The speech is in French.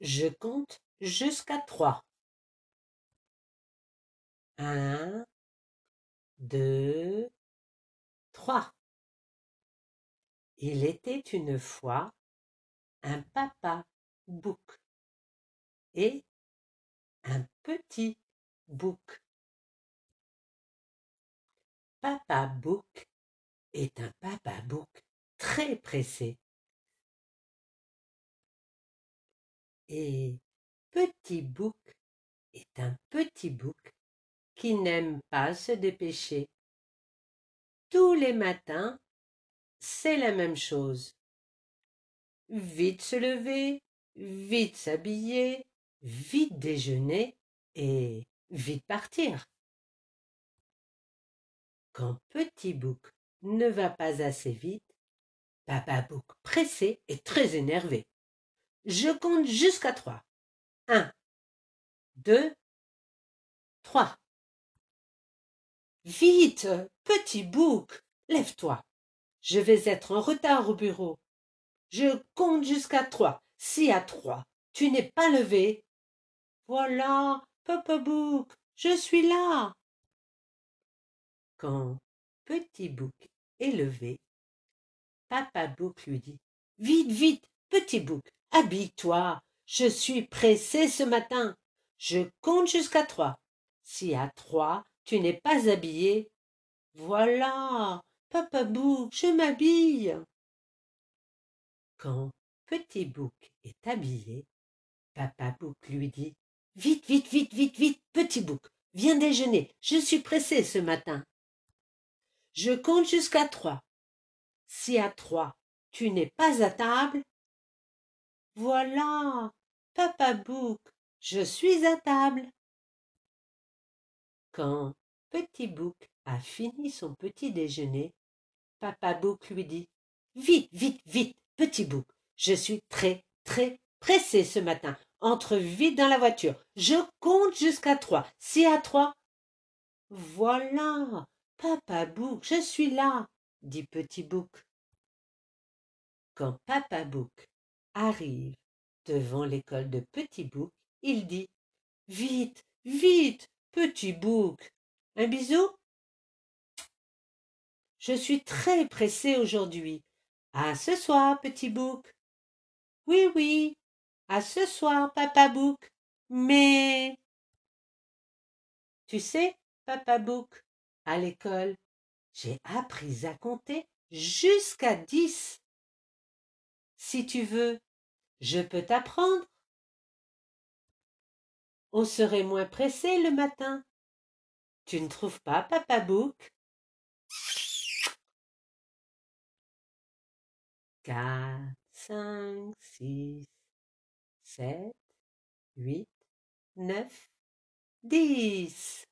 Je compte jusqu'à trois. Un, deux, trois. Il était une fois un papa bouc et un petit bouc. Papa bouc est un papa bouc très pressé. Et petit bouc est un petit bouc qui n'aime pas se dépêcher. Tous les matins, c'est la même chose. Vite se lever, vite s'habiller, vite déjeuner et vite partir. Quand Petit Bouc ne va pas assez vite, Papa Bouc, pressé et très énervé. Je compte jusqu'à trois. Un, deux, trois. Vite, petit bouc, lève-toi. Je vais être en retard au bureau. Je compte jusqu'à trois. Si à trois, tu n'es pas levé. Voilà, papa bouc, je suis là. Quand petit bouc est levé, papa bouc lui dit Vite, vite, petit bouc, habille-toi. Je suis pressé ce matin. Je compte jusqu'à trois. Si à trois, tu n'es pas habillé. Voilà, papa bouc, je m'habille. Quand petit bouc est habillé, papa bouc lui dit Vite, vite, vite, vite, vite, petit bouc, viens déjeuner, je suis pressé ce matin. Je compte jusqu'à trois. Si à trois, tu n'es pas à table, voilà, papa bouc, je suis à table. Quand Petit Bouc a fini son petit déjeuner, Papa Bouc lui dit Vite, vite, vite, Petit Bouc, je suis très, très pressé ce matin. Entre vite dans la voiture. Je compte jusqu'à trois. Si à trois. Voilà, Papa Bouc, je suis là, dit Petit Bouc. Quand Papa Bouc arrive devant l'école de Petit Bouc, il dit Vite, vite, Petit bouc, un bisou Je suis très pressé aujourd'hui. À ce soir, petit bouc. Oui, oui, à ce soir, papa bouc. Mais. Tu sais, papa bouc, à l'école, j'ai appris à compter jusqu'à dix. Si tu veux, je peux t'apprendre on serait moins pressé le matin. Tu ne trouves pas, papa Bouc Quatre, cinq, six, sept, huit, neuf, dix.